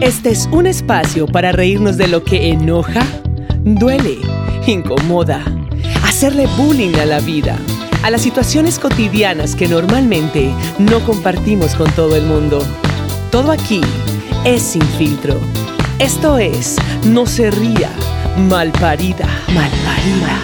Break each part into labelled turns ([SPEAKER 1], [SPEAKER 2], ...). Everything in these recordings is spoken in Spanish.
[SPEAKER 1] Este es un espacio para reírnos de lo que enoja, duele, incomoda, hacerle bullying a la vida, a las situaciones cotidianas que normalmente no compartimos con todo el mundo. Todo aquí es sin filtro. Esto es No se ría, malparida, malparida.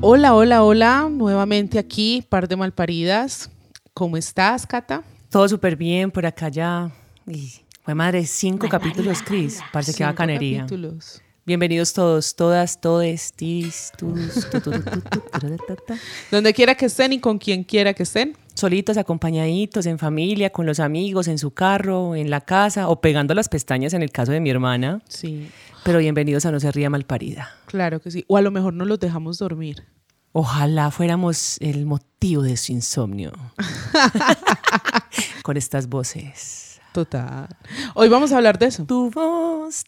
[SPEAKER 2] Hola, hola, hola, nuevamente aquí, par de malparidas. ¿Cómo estás, Cata?
[SPEAKER 1] Todo súper bien por acá ya. Y, fue madre, cinco capítulos, Cris. Parece que bacanería.
[SPEAKER 2] capítulos.
[SPEAKER 1] Bienvenidos todos, todas, todes, tis, tus, tu, tu, tu, tu, tu, taratata.
[SPEAKER 2] Donde quiera que estén y con quien quiera que estén.
[SPEAKER 1] Solitos, acompañaditos, en familia, con los amigos, en su carro, en la casa o pegando las pestañas en el caso de mi hermana.
[SPEAKER 2] Sí,
[SPEAKER 1] Pero bienvenidos a No se ría malparida.
[SPEAKER 2] claro que sí. O a lo mejor no los dejamos dormir.
[SPEAKER 1] Ojalá fuéramos el motivo de su insomnio. Con estas voces.
[SPEAKER 2] Total. Hoy vamos a hablar de eso.
[SPEAKER 1] Tu voz,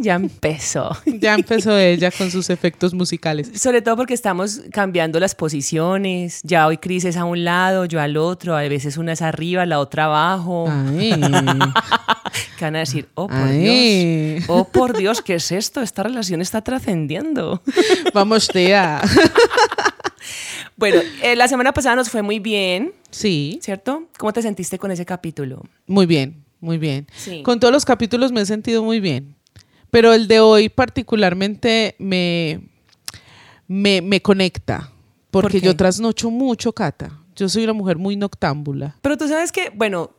[SPEAKER 1] ya empezó.
[SPEAKER 2] Ya empezó ella con sus efectos musicales.
[SPEAKER 1] Sobre todo porque estamos cambiando las posiciones. Ya hoy Cris es a un lado, yo al otro. A veces una es arriba, la otra abajo.
[SPEAKER 2] Ay,
[SPEAKER 1] Que van a decir, oh por
[SPEAKER 2] Ay.
[SPEAKER 1] Dios, oh por Dios, ¿qué es esto? Esta relación está trascendiendo.
[SPEAKER 2] vamos, tía.
[SPEAKER 1] Bueno, eh, la semana pasada nos fue muy bien,
[SPEAKER 2] Sí,
[SPEAKER 1] ¿cierto? ¿Cómo te sentiste con ese capítulo?
[SPEAKER 2] muy bien, muy bien.
[SPEAKER 1] Sí.
[SPEAKER 2] Con todos los capítulos me he sentido muy bien. Pero el de hoy particularmente me, me, me conecta. Porque yo trasnocho mucho, Cata. Yo soy una mujer muy noctámbula.
[SPEAKER 1] Pero tú sabes que, bueno,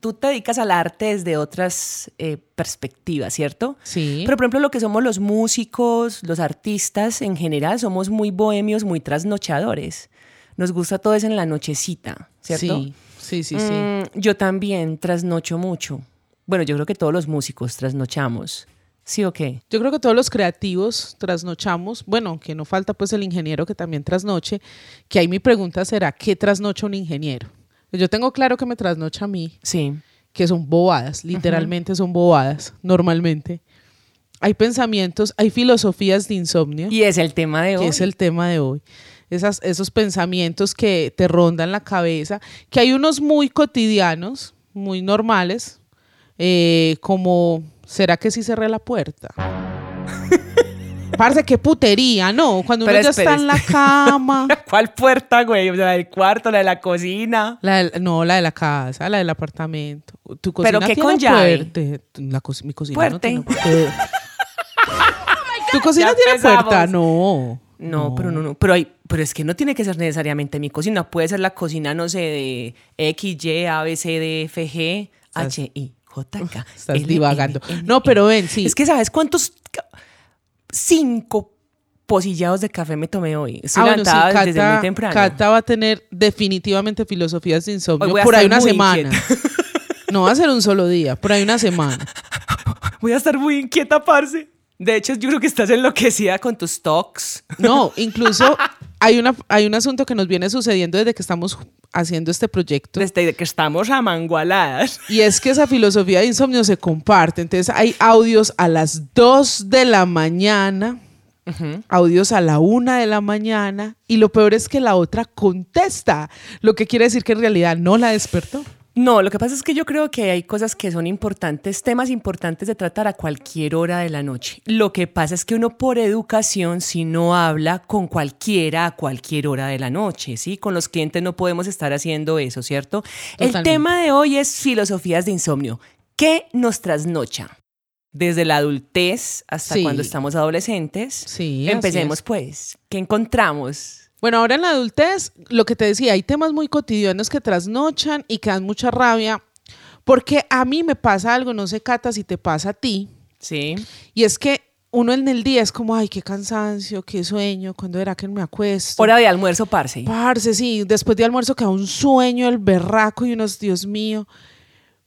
[SPEAKER 1] tú te dedicas al arte desde otras eh, perspectivas, ¿cierto?
[SPEAKER 2] Sí.
[SPEAKER 1] Pero, por ejemplo, lo que somos los músicos, los artistas en general, somos muy bohemios, muy trasnochadores. Nos gusta todo eso en la nochecita, ¿cierto?
[SPEAKER 2] Sí, sí, sí, sí.
[SPEAKER 1] Mm, yo también trasnocho mucho. Bueno, yo creo que todos los músicos trasnochamos. ¿Sí o qué?
[SPEAKER 2] Yo creo que todos los creativos trasnochamos. Bueno, aunque no falta pues el ingeniero que también trasnoche. Que ahí mi pregunta será, ¿qué trasnocha un ingeniero? Yo tengo claro que me trasnocha a mí,
[SPEAKER 1] Sí.
[SPEAKER 2] que son bobadas, literalmente son bobadas, normalmente. Hay pensamientos, hay filosofías de insomnio.
[SPEAKER 1] Y es el tema de hoy.
[SPEAKER 2] que es el tema de hoy. Esas, esos pensamientos que te rondan la cabeza, que hay unos muy cotidianos, muy normales, eh, como, ¿será que sí cerré la puerta? Parce, qué putería, ¿no? Cuando uno
[SPEAKER 1] Pero
[SPEAKER 2] ya está en la cama.
[SPEAKER 1] ¿Cuál puerta, güey? La del cuarto, la de la cocina.
[SPEAKER 2] La del- no, la de la casa, la del apartamento. Tu cocina
[SPEAKER 1] ¿Pero qué
[SPEAKER 2] tiene
[SPEAKER 1] con llave?
[SPEAKER 2] puerte. La co- mi cocina
[SPEAKER 1] Puerte.
[SPEAKER 2] no tiene puerte. ¿Tu cocina
[SPEAKER 1] Ya
[SPEAKER 2] tiene
[SPEAKER 1] empezamos.
[SPEAKER 2] puerta? No.
[SPEAKER 1] No, pero no, no. Pero, hay, pero es que no tiene que ser necesariamente mi cocina. Puede ser la cocina, no sé, de X, Y, A, B, C, D, F, G, H, I, J, K.
[SPEAKER 2] Estás
[SPEAKER 1] L,
[SPEAKER 2] divagando.
[SPEAKER 1] N,
[SPEAKER 2] No, pero ven, sí.
[SPEAKER 1] Es que, ¿sabes cuántos? Cinco posillados de café me tomé hoy. Estoy
[SPEAKER 2] Ah, bueno, sí,
[SPEAKER 1] levantada desde
[SPEAKER 2] Cata-
[SPEAKER 1] muy temprano.
[SPEAKER 2] Cata va a tener definitivamente filosofías de insomnio por ahí una semana.
[SPEAKER 1] inquieta.
[SPEAKER 2] No va a ser un solo día, por ahí una semana.
[SPEAKER 1] Voy a estar muy inquieta, parce. De hecho, yo creo que estás enloquecida con tus talks.
[SPEAKER 2] No, incluso hay, una, hay un asunto que nos viene sucediendo desde que estamos haciendo este proyecto.
[SPEAKER 1] Desde que estamos amangualadas.
[SPEAKER 2] Y es que esa filosofía de insomnio se comparte. Entonces hay audios a las 2 de la mañana, audios a la 1 de la mañana, y lo peor es que la otra contesta, lo que quiere decir que en realidad no la despertó.
[SPEAKER 1] No, lo que pasa es que yo creo que hay cosas que son importantes, temas importantes de tratar a cualquier hora de la noche. Lo que pasa es que uno por educación, si no habla con cualquiera a cualquier hora de la noche, ¿sí? Con los clientes no podemos estar haciendo eso, ¿cierto? El tema de hoy es filosofías de insomnio. ¿Qué nos trasnocha? Desde la adultez hasta
[SPEAKER 2] Sí.
[SPEAKER 1] cuando estamos adolescentes.
[SPEAKER 2] Sí,
[SPEAKER 1] Empecemos
[SPEAKER 2] es.
[SPEAKER 1] pues. ¿Qué encontramos?
[SPEAKER 2] Bueno, ahora en la adultez, lo que te decía, hay temas muy cotidianos que trasnochan y que dan mucha rabia, porque a mí me pasa algo, no sé, Cata, si te pasa a ti,
[SPEAKER 1] Sí.
[SPEAKER 2] y es que uno en el día es como, ay, qué cansancio, qué sueño, ¿cuándo era que me acuesto?
[SPEAKER 1] Hora de almuerzo, parce.
[SPEAKER 2] Parce, sí, después de almuerzo queda un sueño, el berraco y unos, Dios mío.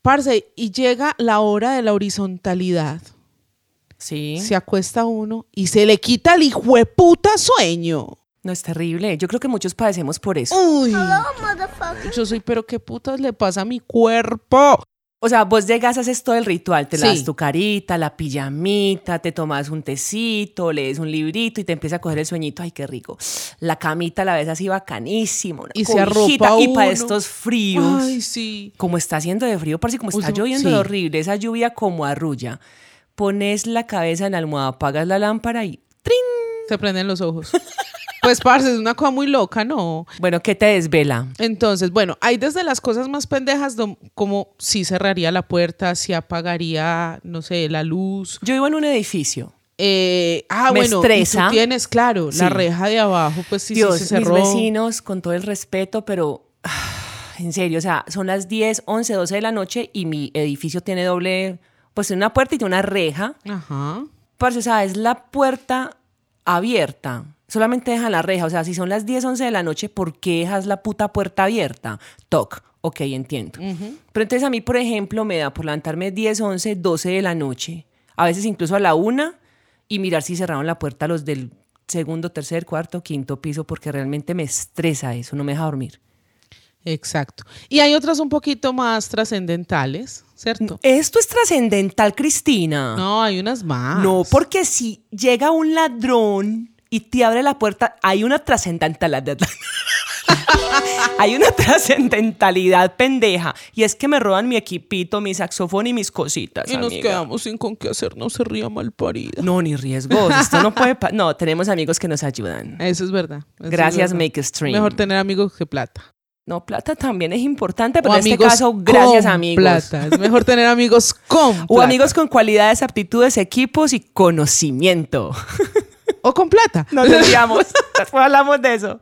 [SPEAKER 2] Parce, y llega la hora de la horizontalidad.
[SPEAKER 1] Sí.
[SPEAKER 2] Se acuesta uno y se le quita el hijueputa sueño.
[SPEAKER 1] No es terrible. Yo creo que muchos padecemos por eso.
[SPEAKER 2] Uy. Yo soy, pero qué putas le pasa a mi cuerpo.
[SPEAKER 1] O sea, vos llegas, haces todo el ritual, te
[SPEAKER 2] Sí.
[SPEAKER 1] das tu carita, la pijamita, te tomas un tecito, lees un librito y te empieza a coger el sueñito. Ay, qué rico. La camita la ves así bacanísimo. una
[SPEAKER 2] Y se arropa
[SPEAKER 1] Y para estos fríos.
[SPEAKER 2] Ay, sí.
[SPEAKER 1] como está haciendo de frío, parece como está lloviendo
[SPEAKER 2] sí.
[SPEAKER 1] horrible, esa lluvia como arrulla. Pones la cabeza en la almohada, apagas la lámpara y ¡trin!
[SPEAKER 2] Se prenden los ojos. Pues, parce, es una cosa muy loca, ¿no?
[SPEAKER 1] Bueno, ¿qué te desvela?
[SPEAKER 2] Entonces, bueno, hay desde las cosas más pendejas como si cerraría la puerta, si apagaría, no sé, la luz.
[SPEAKER 1] Yo vivo en un edificio.
[SPEAKER 2] Eh, ah,
[SPEAKER 1] Me
[SPEAKER 2] bueno, y
[SPEAKER 1] estresa.
[SPEAKER 2] tú tienes, claro,
[SPEAKER 1] Sí.
[SPEAKER 2] la reja de abajo, pues sí, sí,
[SPEAKER 1] Dios,
[SPEAKER 2] se cerró.
[SPEAKER 1] mis vecinos, con todo el respeto, pero ah, en serio, o sea, son las 10, 11, 12 de la noche y mi edificio tiene doble, pues tiene una puerta y tiene una reja.
[SPEAKER 2] Ajá.
[SPEAKER 1] Parce, o sea, es la puerta abierta. Solamente dejan la reja. O sea, si son las 10, 11 de la noche, ¿por qué dejas la puta puerta abierta? Toc. Ok, entiendo. Pero entonces a mí, por ejemplo, me da por levantarme 10, 11, 12 de la noche. A veces incluso a la una y mirar si cerraron la puerta los del segundo, tercer, cuarto, quinto piso, porque realmente me estresa eso, no me deja dormir.
[SPEAKER 2] Exacto. Y hay otras un poquito más trascendentales, ¿cierto?
[SPEAKER 1] Esto es trascendental, Cristina.
[SPEAKER 2] No, hay unas más.
[SPEAKER 1] No, porque si llega un ladrón y te abre la puerta, hay una trascendentalidad. hay una trascendentalidad pendeja. Y es que me roban mi equipito, mi saxofón y mis cositas.
[SPEAKER 2] Y nos
[SPEAKER 1] amiga.
[SPEAKER 2] quedamos sin con qué hacer, no se ría mal parida.
[SPEAKER 1] No, ni riesgos. Esto no puede. No, tenemos amigos que nos ayudan.
[SPEAKER 2] Eso es verdad. eso es
[SPEAKER 1] Gracias,
[SPEAKER 2] verdad.
[SPEAKER 1] Make Stream.
[SPEAKER 2] Mejor tener amigos que plata.
[SPEAKER 1] No, plata también es importante, pero
[SPEAKER 2] O
[SPEAKER 1] en este caso, gracias, amigos.
[SPEAKER 2] Plata. Es mejor tener amigos con
[SPEAKER 1] O amigos con cualidades, aptitudes, equipos y conocimiento.
[SPEAKER 2] O con plata.
[SPEAKER 1] Nos desviamos. Después hablamos de eso.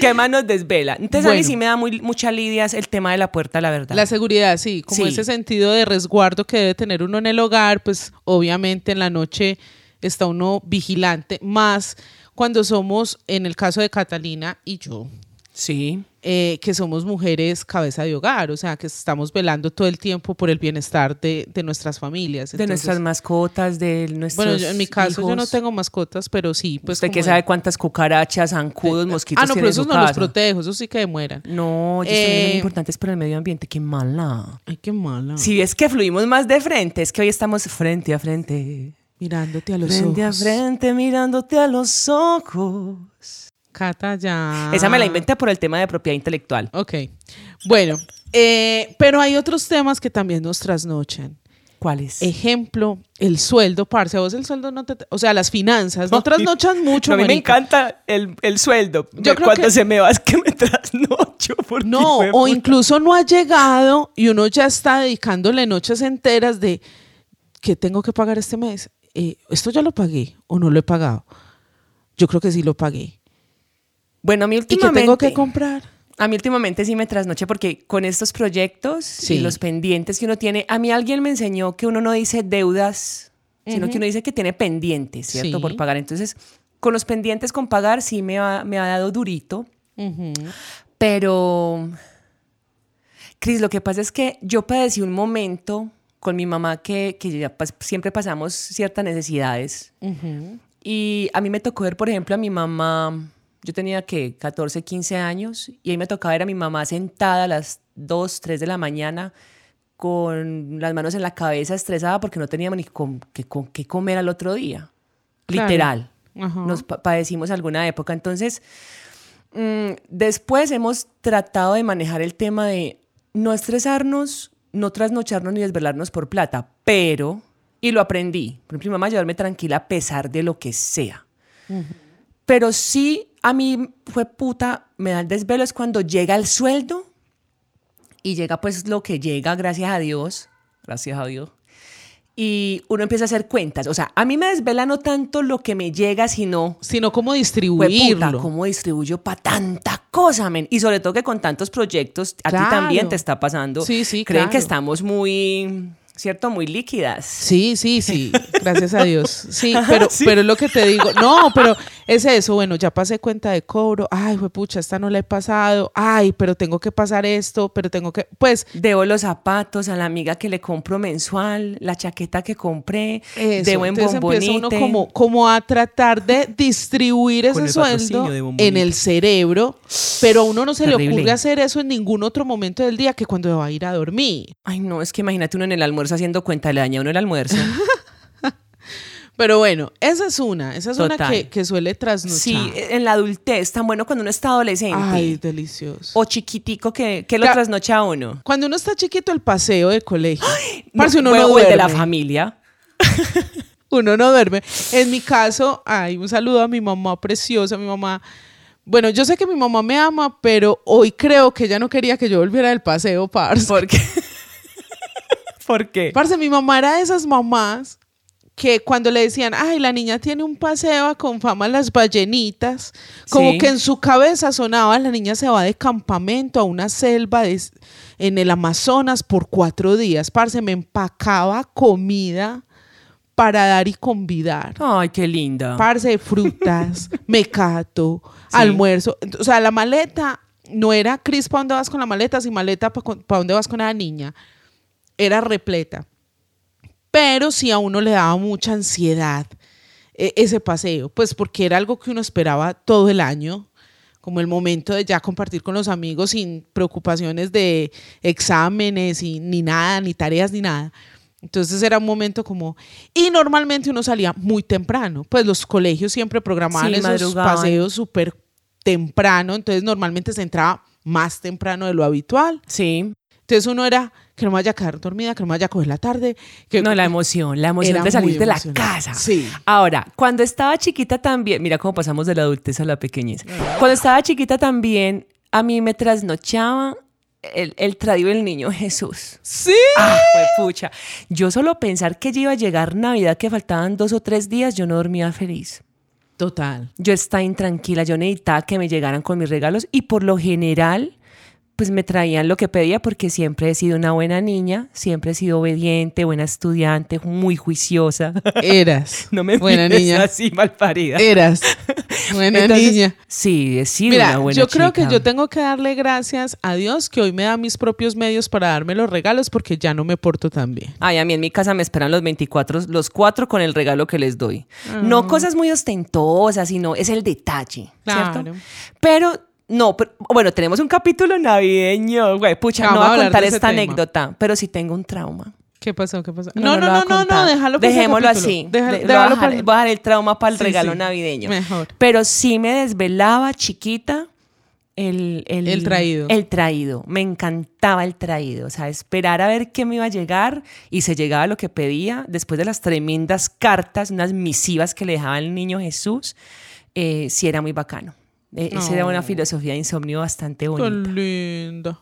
[SPEAKER 1] ¿Qué más nos desvela? Entonces a mí sí me da muy, mucha lidia el tema de la puerta, la verdad.
[SPEAKER 2] La seguridad, sí, como
[SPEAKER 1] Sí.
[SPEAKER 2] ese sentido de resguardo que debe tener uno en el hogar, pues obviamente en la noche está uno vigilante, más cuando somos, en el caso de Catalina y yo,
[SPEAKER 1] Sí.
[SPEAKER 2] Eh, que somos mujeres cabeza de hogar, o sea, que estamos velando todo el tiempo por el bienestar de, de nuestras familias.
[SPEAKER 1] De nuestras mascotas, de nuestros
[SPEAKER 2] Bueno, yo- en mi caso yo no tengo mascotas, pero sí, pues...
[SPEAKER 1] ¿Usted que
[SPEAKER 2] de-
[SPEAKER 1] sabe cuántas cucarachas, zancudos, mosquitos
[SPEAKER 2] Ah, no, pero esos no los protejo, esos sí que mueran.
[SPEAKER 1] No, ellos también son
[SPEAKER 2] Eh,
[SPEAKER 1] importantes para el medio ambiente. Qué mala.
[SPEAKER 2] Ay, qué mala.
[SPEAKER 1] Si es que fluimos más de frente, es que hoy estamos frente a frente.
[SPEAKER 2] Mirándote a los
[SPEAKER 1] Frente
[SPEAKER 2] ojos.
[SPEAKER 1] a frente, mirándote a los ojos.
[SPEAKER 2] Cata, ya.
[SPEAKER 1] Esa me la inventé por el tema de propiedad intelectual.
[SPEAKER 2] Ok. Bueno, eh, pero hay otros temas que también nos trasnochan.
[SPEAKER 1] ¿Cuál es?
[SPEAKER 2] Ejemplo, el sueldo, parce. A vos el sueldo no te... O sea, las finanzas no trasnochan mucho,
[SPEAKER 1] No, a mí me encanta el, el sueldo.
[SPEAKER 2] Yo creo
[SPEAKER 1] Cuando
[SPEAKER 2] que-
[SPEAKER 1] se me va es que me trasnocho.
[SPEAKER 2] No, o
[SPEAKER 1] puta.
[SPEAKER 2] incluso no ha llegado y uno ya está dedicándole noches enteras de ¿qué tengo que pagar este mes? Eh, ¿Esto ya lo pagué o no lo he pagado? Yo creo que sí lo pagué.
[SPEAKER 1] Bueno, a mí
[SPEAKER 2] ¿Y qué
[SPEAKER 1] últimamente...
[SPEAKER 2] tengo que comprar?
[SPEAKER 1] A mí últimamente sí me trasnoche porque con estos proyectos
[SPEAKER 2] Sí.
[SPEAKER 1] y los pendientes que uno tiene, a mí alguien me enseñó que uno no dice deudas, sino que uno dice que tiene pendientes, ¿cierto?
[SPEAKER 2] Sí.
[SPEAKER 1] Por pagar. Entonces, con los pendientes con pagar sí me ha, me ha dado durito, pero... Cris, lo que pasa es que yo padecí un momento con mi mamá que, que ya pas- siempre pasamos ciertas necesidades y a mí me tocó ver, por ejemplo, a mi mamá, yo tenía que 14, 15 años, y ahí me tocaba ver a mi mamá sentada a las 2, 3 de la mañana con las manos en la cabeza, estresada porque no teníamos ni con, qué, con qué comer al otro día.
[SPEAKER 2] Claro.
[SPEAKER 1] Literal.
[SPEAKER 2] Ajá.
[SPEAKER 1] Nos pa- padecimos alguna época. Entonces, mm, después hemos tratado de manejar el tema de no estresarnos, no trasnocharnos ni desvelarnos por plata, pero, y lo aprendí, por ejemplo, mi mamá llevarme tranquila a pesar de lo que sea. Pero sí, a mí fue puta, me da el desvelo es cuando llega el sueldo y llega pues lo que llega, gracias a Dios, gracias a Dios. Y uno empieza a hacer cuentas. O sea, a mí me desvela no tanto lo que me llega, sino
[SPEAKER 2] Sino cómo distribuirlo.
[SPEAKER 1] puta, ¿cómo distribuyo para tanta cosa, men? Y sobre todo que con tantos proyectos, a ti también te está pasando.
[SPEAKER 2] Sí, sí,
[SPEAKER 1] Creen
[SPEAKER 2] claro.
[SPEAKER 1] que estamos muy ¿cierto? Muy líquidas.
[SPEAKER 2] Sí, sí, sí, gracias a Dios. Sí, pero, pero es lo que te digo. No, pero es eso, bueno, ya pasé cuenta de cobro. Ay, fue pucha, esta no la he pasado. Ay, pero tengo que pasar esto, pero tengo que, pues.
[SPEAKER 1] Debo los zapatos a la amiga que le compro mensual, la chaqueta que compré,
[SPEAKER 2] Eso,
[SPEAKER 1] debo en
[SPEAKER 2] entonces empieza uno
[SPEAKER 1] bombonite.
[SPEAKER 2] como, como a tratar de distribuir ese sueldo en el cerebro, pero a uno no se le ocurre hacer eso en ningún otro momento del día que cuando va a ir a dormir.
[SPEAKER 1] Ay, no, es que imagínate uno en el almuerzo haciendo cuenta, le daña a uno el almuerzo.
[SPEAKER 2] Pero bueno, esa es una, esa es una
[SPEAKER 1] Total.
[SPEAKER 2] que, que suele trasnochar.
[SPEAKER 1] sí, en la adultez, tan bueno cuando uno está adolescente.
[SPEAKER 2] Ay, delicioso.
[SPEAKER 1] o chiquitico que, que lo trasnocha a uno.
[SPEAKER 2] Cuando uno está chiquito, el paseo de colegio.
[SPEAKER 1] No,
[SPEAKER 2] Parce, uno
[SPEAKER 1] bueno,
[SPEAKER 2] no
[SPEAKER 1] o el de
[SPEAKER 2] duerme.
[SPEAKER 1] la familia.
[SPEAKER 2] Uno no duerme. En mi caso, ay, un saludo a mi mamá preciosa, mi mamá. Bueno, yo sé que mi mamá me ama, pero hoy creo que ella no quería que yo volviera del paseo, parce.
[SPEAKER 1] ¿Por qué? ¿Por qué?
[SPEAKER 2] Parce, mi mamá era de esas mamás que cuando le decían, ay, la niña tiene un paseo con fama las ballenitas, como
[SPEAKER 1] Sí.
[SPEAKER 2] que en su cabeza sonaba, la niña se va de campamento a una selva de- en el Amazonas por cuatro días. Parce, me empacaba comida para dar y convidar.
[SPEAKER 1] Ay, qué linda.
[SPEAKER 2] Parce, frutas, mecato,
[SPEAKER 1] Sí.
[SPEAKER 2] almuerzo. O sea, la maleta no era, Cris, ¿para dónde vas con la maleta? Si maleta, ¿para dónde vas con la niña? Era repleta. Pero sí a uno le daba mucha ansiedad eh, ese paseo, pues porque era algo que uno esperaba todo el año, como el momento de ya compartir con los amigos sin preocupaciones de exámenes y ni nada, ni tareas, ni nada. Entonces era un momento como... Y normalmente uno salía muy temprano, pues los colegios siempre programaban
[SPEAKER 1] Sí,
[SPEAKER 2] esos
[SPEAKER 1] madrugaban.
[SPEAKER 2] paseos súper temprano, entonces normalmente se entraba más temprano de lo habitual.
[SPEAKER 1] Sí.
[SPEAKER 2] Entonces uno era que no me vaya a quedar dormida, que no me vaya a coger la tarde. Que
[SPEAKER 1] No, la emoción, la emoción
[SPEAKER 2] Era
[SPEAKER 1] de salir de la casa.
[SPEAKER 2] Sí.
[SPEAKER 1] Ahora, cuando estaba chiquita también, mira cómo pasamos de la adultez a la pequeñez. Cuando estaba chiquita también, a mí me trasnochaba el, el del niño Jesús.
[SPEAKER 2] Sí.
[SPEAKER 1] Ah, pucha. Yo solo pensar que ya iba a llegar Navidad, que faltaban dos o tres días, yo no dormía feliz.
[SPEAKER 2] Total.
[SPEAKER 1] Yo estaba intranquila, yo necesitaba que me llegaran con mis regalos y por lo general, pues me traían lo que pedía porque siempre he sido una buena niña, siempre he sido obediente, buena estudiante, muy juiciosa.
[SPEAKER 2] Eras.
[SPEAKER 1] No me
[SPEAKER 2] Buena niña.
[SPEAKER 1] así parida.
[SPEAKER 2] Eras. Buena
[SPEAKER 1] Entonces,
[SPEAKER 2] niña.
[SPEAKER 1] Sí, he sido
[SPEAKER 2] Mira,
[SPEAKER 1] una buena
[SPEAKER 2] yo creo que yo tengo que darle gracias a Dios que hoy me da mis propios medios para darme los regalos porque ya no me porto tan bien.
[SPEAKER 1] Ay, a mí en mi casa me esperan los 24, los cuatro con el regalo que les doy. No cosas muy ostentosas, sino es el detalle, ¿cierto? Pero, no, pero- bueno, tenemos un capítulo navideño, güey, pucha,
[SPEAKER 2] Vamos
[SPEAKER 1] no voy a contar esta
[SPEAKER 2] tema.
[SPEAKER 1] anécdota, pero sí tengo un trauma.
[SPEAKER 2] ¿Qué pasó? ¿Qué pasó?
[SPEAKER 1] No,
[SPEAKER 2] No,
[SPEAKER 1] no,
[SPEAKER 2] no, no, déjalo
[SPEAKER 1] Dejémoslo así.
[SPEAKER 2] Déjalo
[SPEAKER 1] dejar el trauma para el regalo navideño.
[SPEAKER 2] Mejor.
[SPEAKER 1] Pero sí me desvelaba chiquita el, el,
[SPEAKER 2] El traído.
[SPEAKER 1] El traído. Me encantaba el traído. O sea, esperar a ver qué me iba a llegar y se llegaba lo que pedía después de las tremendas cartas, unas misivas que le dejaba el niño Jesús. Eh, sí era muy bacano. Eh, Esa era una filosofía de insomnio bastante bonita.
[SPEAKER 2] Tan linda.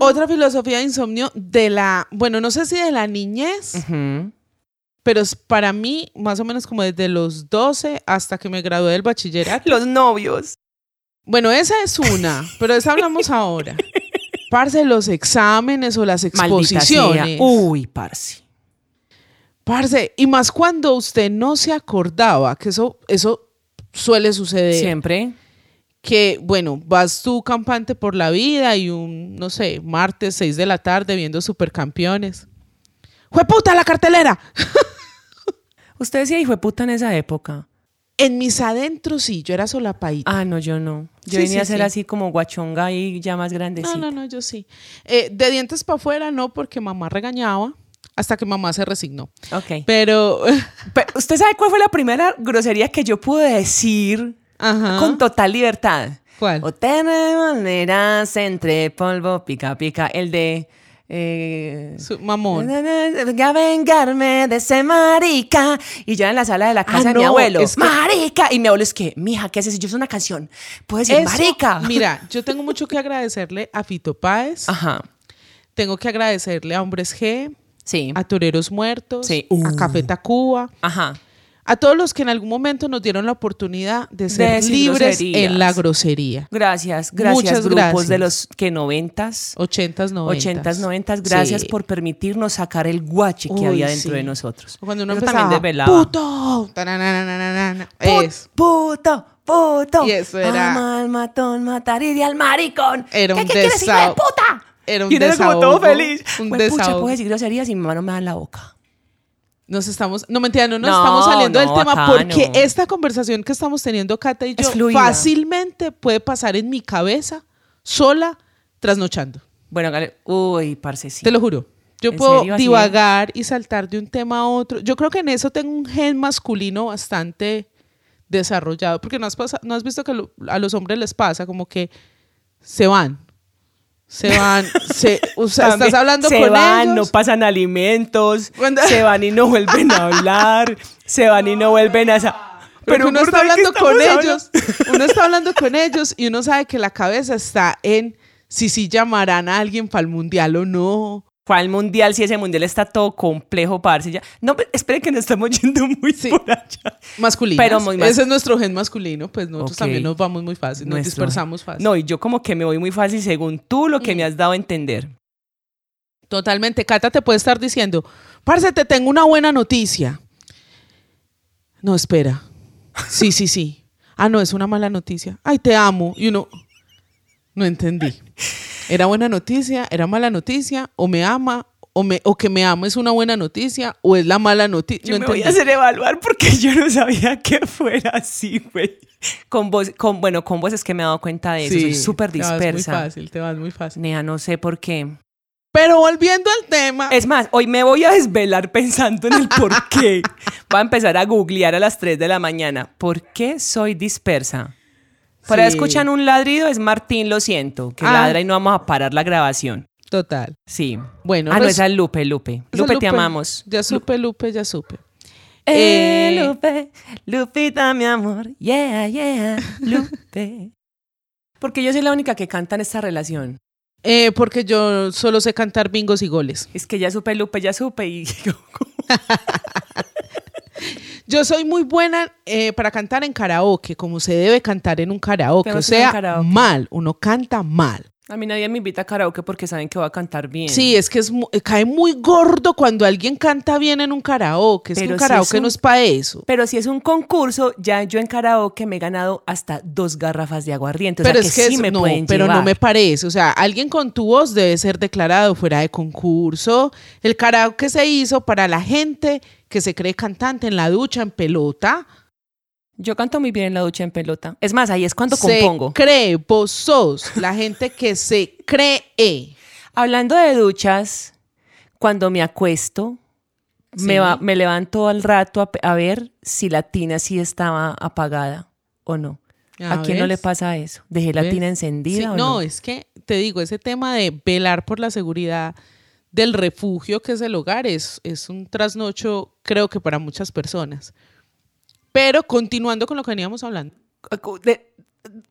[SPEAKER 2] Otra filosofía de insomnio de la, bueno, no sé si de la niñez, pero es para mí más o menos como desde los 12 hasta que me gradué del bachillerato.
[SPEAKER 1] Los novios.
[SPEAKER 2] Bueno, esa es una, pero de esa hablamos ahora. Parce, los exámenes o las exposiciones.
[SPEAKER 1] Uy, parce.
[SPEAKER 2] Parce, y más cuando usted no se acordaba, que eso, eso suele suceder.
[SPEAKER 1] Siempre.
[SPEAKER 2] Que, bueno, vas tú campante por la vida y un, no sé, martes, 6 de la tarde viendo supercampeones. ¡Jue puta la cartelera!
[SPEAKER 1] Usted decía hijo de puta en esa época.
[SPEAKER 2] En mis adentros sí, yo era solapaita.
[SPEAKER 1] Ah, no, yo no. Yo
[SPEAKER 2] Sí,
[SPEAKER 1] venía
[SPEAKER 2] sí,
[SPEAKER 1] a ser
[SPEAKER 2] sí.
[SPEAKER 1] así como guachonga y ya más grandecita.
[SPEAKER 2] no, no, no, yo sí. Eh, de dientes para afuera no, porque mamá regañaba hasta que mamá se resignó.
[SPEAKER 1] Ok.
[SPEAKER 2] Pero,
[SPEAKER 1] Pero, ¿Usted sabe cuál fue la primera grosería que yo pude decir
[SPEAKER 2] ajá.
[SPEAKER 1] con total libertad?
[SPEAKER 2] ¿Cuál?
[SPEAKER 1] O maneras entre polvo, pica, pica. El de... Eh,
[SPEAKER 2] Su- mamón.
[SPEAKER 1] Venga a vengarme de ese marica. Y yo en la sala de la casa
[SPEAKER 2] Ah,
[SPEAKER 1] de mi abuelo.
[SPEAKER 2] es que-
[SPEAKER 1] ¡Marica! Y mi abuelo es que, mija, ¿qué haces? Si yo es una canción. Puedes decir
[SPEAKER 2] Eso,
[SPEAKER 1] marica.
[SPEAKER 2] Mira, yo tengo mucho que agradecerle a Fito Páez.
[SPEAKER 1] Ajá.
[SPEAKER 2] Tengo que agradecerle a Hombres G,
[SPEAKER 1] Sí.
[SPEAKER 2] a Toreros Muertos,
[SPEAKER 1] Sí.
[SPEAKER 2] a
[SPEAKER 1] Uh.
[SPEAKER 2] Café Tacuba,
[SPEAKER 1] Ajá.
[SPEAKER 2] a todos los que en algún momento nos dieron la oportunidad de ser
[SPEAKER 1] decir
[SPEAKER 2] libres
[SPEAKER 1] groserías.
[SPEAKER 2] en la grosería.
[SPEAKER 1] Gracias, gracias
[SPEAKER 2] Muchas
[SPEAKER 1] grupos
[SPEAKER 2] gracias.
[SPEAKER 1] de los que noventas,
[SPEAKER 2] Ochentas, noventas.
[SPEAKER 1] ochentas, noventas. Gracias
[SPEAKER 2] Sí.
[SPEAKER 1] por permitirnos sacar el guache que
[SPEAKER 2] Uy,
[SPEAKER 1] había dentro
[SPEAKER 2] sí.
[SPEAKER 1] de nosotros.
[SPEAKER 2] Cuando uno
[SPEAKER 1] Eso
[SPEAKER 2] empezaba,
[SPEAKER 1] también desvelaba.
[SPEAKER 2] puto,
[SPEAKER 1] Put-
[SPEAKER 2] es.
[SPEAKER 1] Puto, puto.
[SPEAKER 2] Y eso era-
[SPEAKER 1] Ama al matón, mataría al maricón.
[SPEAKER 2] Era
[SPEAKER 1] ¿Qué,
[SPEAKER 2] un
[SPEAKER 1] qué quieres, hijo de puta?
[SPEAKER 2] Era un
[SPEAKER 1] y uno era como todo
[SPEAKER 2] desahogo,
[SPEAKER 1] feliz.
[SPEAKER 2] un
[SPEAKER 1] Pues, pucha,
[SPEAKER 2] desahogo.
[SPEAKER 1] puedo decir groserías y mi mamá no me da en la boca.
[SPEAKER 2] Nos estamos, no mentira, no nos
[SPEAKER 1] No,
[SPEAKER 2] estamos saliendo del
[SPEAKER 1] no,
[SPEAKER 2] tema
[SPEAKER 1] bacano.
[SPEAKER 2] porque esta conversación que estamos teniendo Cata y yo fácilmente puede pasar en mi cabeza sola trasnochando.
[SPEAKER 1] Bueno, Gale- uy, parce, sí.
[SPEAKER 2] Te lo juro. Yo
[SPEAKER 1] ¿En
[SPEAKER 2] puedo
[SPEAKER 1] serio? ¿Así
[SPEAKER 2] divagar y saltar de un tema a otro. Yo creo que en eso tengo un gen masculino bastante desarrollado, porque no has, no has visto que lo- a los hombres les pasa como que se van. Se van, se, o sea, estás hablando
[SPEAKER 1] se
[SPEAKER 2] con
[SPEAKER 1] van, no
[SPEAKER 2] ellos.
[SPEAKER 1] pasan alimentos, se van y no vuelven a hablar, se van y no vuelven a... sa-
[SPEAKER 2] Pero uno
[SPEAKER 1] ¿por
[SPEAKER 2] está hablando con ellos, uno está hablando con ellos y uno sabe que la cabeza está en si sí llamarán a alguien para el mundial o no.
[SPEAKER 1] ¿Cuál mundial? Si ese mundial está todo complejo, parce. Ya. No, pero espere que nos estamos yendo muy
[SPEAKER 2] Sí.
[SPEAKER 1] por allá.
[SPEAKER 2] Masculino.
[SPEAKER 1] Pero muy
[SPEAKER 2] Ese es nuestro gen masculino, pues nosotros también nos vamos muy fácil, nos dispersamos fácil.
[SPEAKER 1] No, y yo como que me voy muy fácil según tú lo que
[SPEAKER 2] Mm.
[SPEAKER 1] me has dado a entender.
[SPEAKER 2] Totalmente. Cata te puede estar diciendo, parce, te tengo una buena noticia. No, espera. Sí, sí, sí. Ah, no, es una mala noticia. Ay, te amo. Y uno, no entendí. ¿Era buena noticia? ¿Era mala noticia? ¿O me ama? ¿O, me, o que me ama es una buena noticia? ¿O es la mala noticia?
[SPEAKER 1] Yo
[SPEAKER 2] No
[SPEAKER 1] me voy a hacer evaluar porque yo no sabía que fuera así, güey. Con vos, con, bueno, con vos es que me he dado cuenta de eso. Soy
[SPEAKER 2] Sí,
[SPEAKER 1] súper
[SPEAKER 2] Te vas muy
[SPEAKER 1] dispersa.
[SPEAKER 2] fácil, te vas muy fácil.
[SPEAKER 1] Nea, no sé por qué.
[SPEAKER 2] Pero volviendo al tema.
[SPEAKER 1] Es más, hoy me voy a desvelar pensando en el por qué. Voy a empezar a googlear a las 3 de la mañana. ¿Por qué soy dispersa? Por ahí escuchan un ladrido, es Martín, lo siento, que
[SPEAKER 2] Ah.
[SPEAKER 1] ladra y no vamos a parar la grabación.
[SPEAKER 2] Total.
[SPEAKER 1] Sí.
[SPEAKER 2] Bueno,
[SPEAKER 1] ah, no,
[SPEAKER 2] res-
[SPEAKER 1] esa es Lupe, Lupe.
[SPEAKER 2] Esa
[SPEAKER 1] Lupe, te amamos.
[SPEAKER 2] Ya supe, Lupe, ya supe.
[SPEAKER 1] Eh,
[SPEAKER 2] Eh,
[SPEAKER 1] Lupe, Lupita, mi amor. Yeah, yeah, Lupe. Porque yo soy la única que canta en esta relación.
[SPEAKER 2] Eh, porque yo solo sé cantar bingos y goles.
[SPEAKER 1] Es que ya supe, Lupe, ya supe. Y
[SPEAKER 2] Yo soy muy buena eh, para cantar en karaoke, como se debe cantar en un karaoke. O sea,
[SPEAKER 1] karaoke.
[SPEAKER 2] mal, uno canta mal.
[SPEAKER 1] A mí nadie me invita a karaoke porque saben que voy a cantar bien.
[SPEAKER 2] Sí, es que es mu- cae muy gordo cuando alguien canta bien en un karaoke. Es que un
[SPEAKER 1] si
[SPEAKER 2] karaoke
[SPEAKER 1] un-
[SPEAKER 2] no es para eso.
[SPEAKER 1] Pero si es un concurso, ya yo en karaoke me he ganado hasta dos garrafas de aguardiente. O
[SPEAKER 2] pero
[SPEAKER 1] sea
[SPEAKER 2] es
[SPEAKER 1] que,
[SPEAKER 2] que
[SPEAKER 1] sí
[SPEAKER 2] es-
[SPEAKER 1] me
[SPEAKER 2] no,
[SPEAKER 1] pueden
[SPEAKER 2] pero no me parece. O sea, alguien con tu voz debe ser declarado fuera de concurso. El karaoke se hizo para la gente que se cree cantante en la ducha, en pelota.
[SPEAKER 1] Yo canto muy bien en la ducha en pelota. Es más, ahí es cuando
[SPEAKER 2] se
[SPEAKER 1] compongo.
[SPEAKER 2] cree, vos sos la gente que se cree.
[SPEAKER 1] Hablando de duchas, cuando me acuesto,
[SPEAKER 2] Sí.
[SPEAKER 1] me, va- me levanto al rato a, a ver si la tina sí estaba apagada o no.
[SPEAKER 2] Ya
[SPEAKER 1] ¿A quién no le pasa eso? ¿Dejé la tina encendida
[SPEAKER 2] Sí,
[SPEAKER 1] o
[SPEAKER 2] no,
[SPEAKER 1] no?
[SPEAKER 2] es que te digo, ese tema de velar por la seguridad del refugio que es el hogar es, es un trasnocho, creo que para muchas personas. Pero continuando con lo que veníamos hablando,
[SPEAKER 1] De-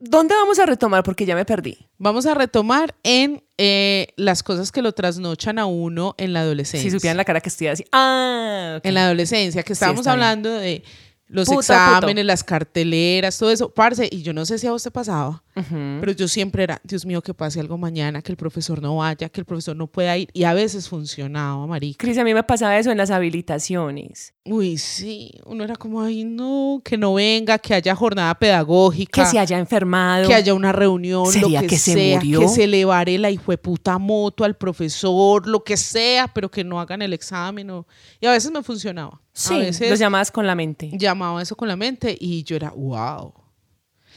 [SPEAKER 1] ¿Dónde vamos a retomar? Porque ya me perdí.
[SPEAKER 2] vamos a retomar en eh, las cosas que lo trasnochan a uno en la adolescencia.
[SPEAKER 1] Si supieran la cara que estoy así. Ah.
[SPEAKER 2] En la adolescencia, que estábamos
[SPEAKER 1] bien.
[SPEAKER 2] hablando de los
[SPEAKER 1] Puto,
[SPEAKER 2] exámenes,
[SPEAKER 1] puto.
[SPEAKER 2] las carteleras, todo eso. Parce, y yo no sé si a vos te pasaba, Pero yo siempre era, Dios mío, que pase algo mañana, que el profesor no vaya, que el profesor no pueda ir. Y a veces funcionaba, marica.
[SPEAKER 1] Cris, a mí me pasaba eso en las habilitaciones.
[SPEAKER 2] Uy, sí, uno era como, ay, no, que no venga, que haya jornada pedagógica.
[SPEAKER 1] Que se haya enfermado.
[SPEAKER 2] que haya una reunión,
[SPEAKER 1] ¿Sería
[SPEAKER 2] lo que,
[SPEAKER 1] que se
[SPEAKER 2] sea,
[SPEAKER 1] murió?
[SPEAKER 2] que se le vare la puta moto al profesor, lo que sea, pero que no hagan el examen. o- Y a veces me funcionaba.
[SPEAKER 1] Sí,
[SPEAKER 2] a veces
[SPEAKER 1] llamabas con la mente.
[SPEAKER 2] llamaba eso con la mente y yo era, wow,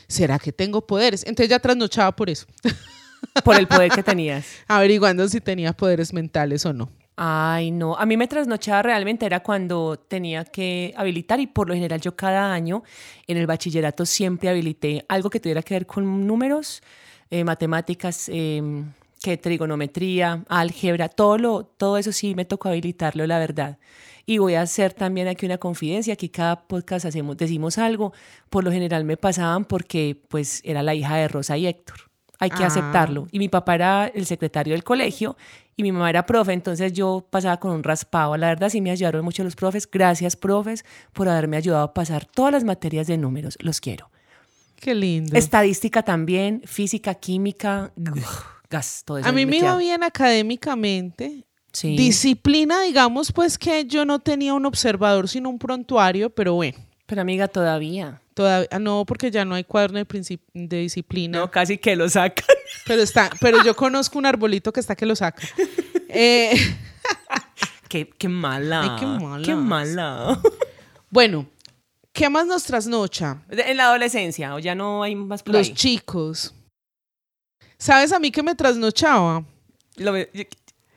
[SPEAKER 2] ¿será que tengo poderes? Entonces ya trasnochaba por eso,
[SPEAKER 1] Por el poder que tenías.
[SPEAKER 2] averiguando si tenía poderes mentales o no.
[SPEAKER 1] Ay, no. A mí me trasnochaba realmente era cuando tenía que habilitar y por lo general yo cada año en el bachillerato siempre habilité algo que tuviera que ver con números, eh, matemáticas, eh, que trigonometría, álgebra, todo, lo, todo eso sí me tocó habilitarlo, la verdad. Y voy a hacer también aquí una confidencia, aquí cada podcast hacemos, decimos algo, por lo general me pasaban porque pues era la hija de Rosa y Héctor. hay que
[SPEAKER 2] Ah.
[SPEAKER 1] aceptarlo. Y mi papá era el secretario del colegio y mi mamá era profe, entonces yo pasaba con un raspado. La verdad sí me ayudaron mucho los profes. Gracias, profes, por haberme ayudado a pasar todas las materias de números. Los quiero.
[SPEAKER 2] Qué lindo.
[SPEAKER 1] Estadística también, física, química, gas, todo eso.
[SPEAKER 2] a mí me iba bien académicamente.
[SPEAKER 1] Sí.
[SPEAKER 2] Disciplina, digamos, pues que yo no tenía un observador, sino un prontuario, pero bueno,
[SPEAKER 1] Pero amiga, todavía.
[SPEAKER 2] todavía ah, no, porque ya no hay cuaderno de, disciplina.
[SPEAKER 1] No, casi que lo sacan.
[SPEAKER 2] Pero está, pero yo conozco un arbolito que está que lo saca. Eh,
[SPEAKER 1] qué, qué mala.
[SPEAKER 2] Ay, qué malas.
[SPEAKER 1] Qué mala.
[SPEAKER 2] bueno, ¿qué más nos trasnocha?
[SPEAKER 1] En la adolescencia, o ya no hay más por
[SPEAKER 2] Los
[SPEAKER 1] ahí?
[SPEAKER 2] chicos. ¿Sabes a mí que me trasnochaba?
[SPEAKER 1] Lo